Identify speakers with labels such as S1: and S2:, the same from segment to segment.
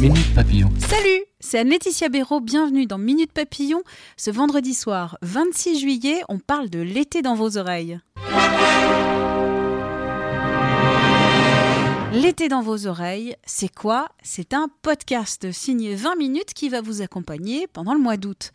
S1: Minute Papillon.
S2: Salut, c'est Anne-Laetitia Béraud, bienvenue dans Minute Papillon. Ce vendredi soir, 26 juillet, on parle de l'été dans vos oreilles. L'été dans vos oreilles, c'est quoi? C'est un podcast signé 20 minutes qui va vous accompagner pendant le mois d'août.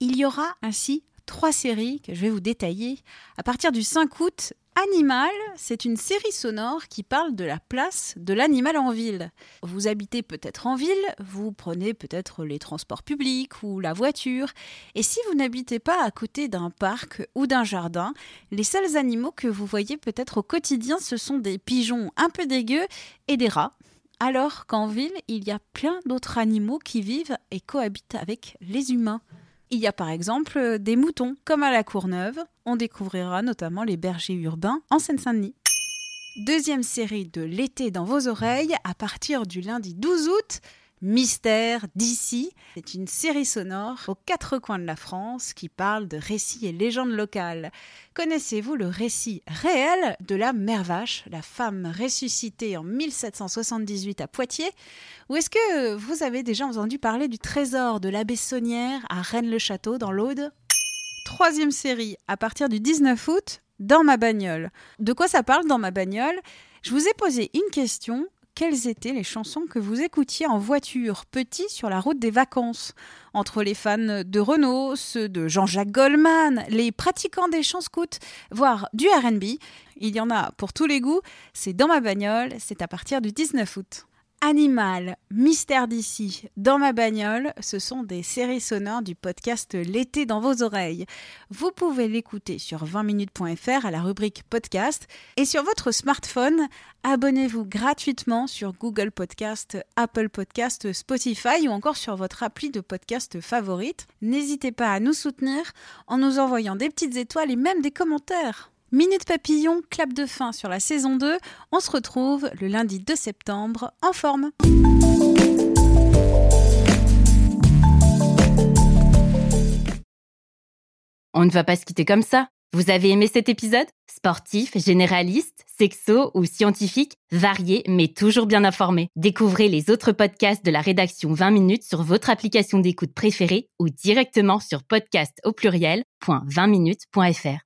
S2: Il y aura ainsi trois séries que je vais vous détailler. À partir du 5 août, Animal, c'est une série sonore qui parle de la place de l'animal en ville. Vous habitez peut-être en ville, vous prenez peut-être les transports publics ou la voiture, et si vous n'habitez pas à côté d'un parc ou d'un jardin, les seuls animaux que vous voyez peut-être au quotidien, ce sont des pigeons un peu dégueux et des rats. Alors qu'en ville, il y a plein d'autres animaux qui vivent et cohabitent avec les humains. Il y a par exemple des moutons, comme à la Courneuve. On découvrira notamment les bergers urbains en Seine-Saint-Denis. Deuxième série de l'été dans vos oreilles à partir du lundi 12 août. Mystère d'ici. C'est une série sonore aux quatre coins de la France qui parle de récits et légendes locales. Connaissez-vous le récit réel de la mère vache, la femme ressuscitée en 1778 à Poitiers? Ou est-ce que vous avez déjà entendu parler du trésor de l'abbé Saunière à Rennes-le-Château dans l'Aude? Troisième série à partir du 19 août, Dans ma bagnole. De quoi ça parle dans ma bagnole? Je vous ai posé une question quelles étaient les chansons que vous écoutiez en voiture, petit sur la route des vacances? Entre les fans de Renault, ceux de Jean-Jacques Goldman, les pratiquants des chants scouts, voire du RB, il y en a pour tous les goûts. C'est dans ma bagnole, c'est à partir du 19 août. Animal, Mystère d'ici, Dans ma bagnole, ce sont des séries sonores du podcast L'été dans vos oreilles. Vous pouvez l'écouter sur 20minutes.fr à la rubrique podcast et sur votre smartphone, abonnez-vous gratuitement sur Google Podcast, Apple Podcast, Spotify ou encore sur votre appli de podcast favorite. N'hésitez pas à nous soutenir en nous envoyant des petites étoiles et même des commentaires. Minute Papillon, clap de fin sur la saison 2. On se retrouve le lundi 2 septembre en forme.
S3: On ne va pas se quitter comme ça. Vous avez aimé cet épisode? Sportif, généraliste, sexo ou scientifique, varié mais toujours bien informé. Découvrez les autres podcasts de la rédaction 20 minutes sur votre application d'écoute préférée ou directement sur podcast au pluriel.20minutes.fr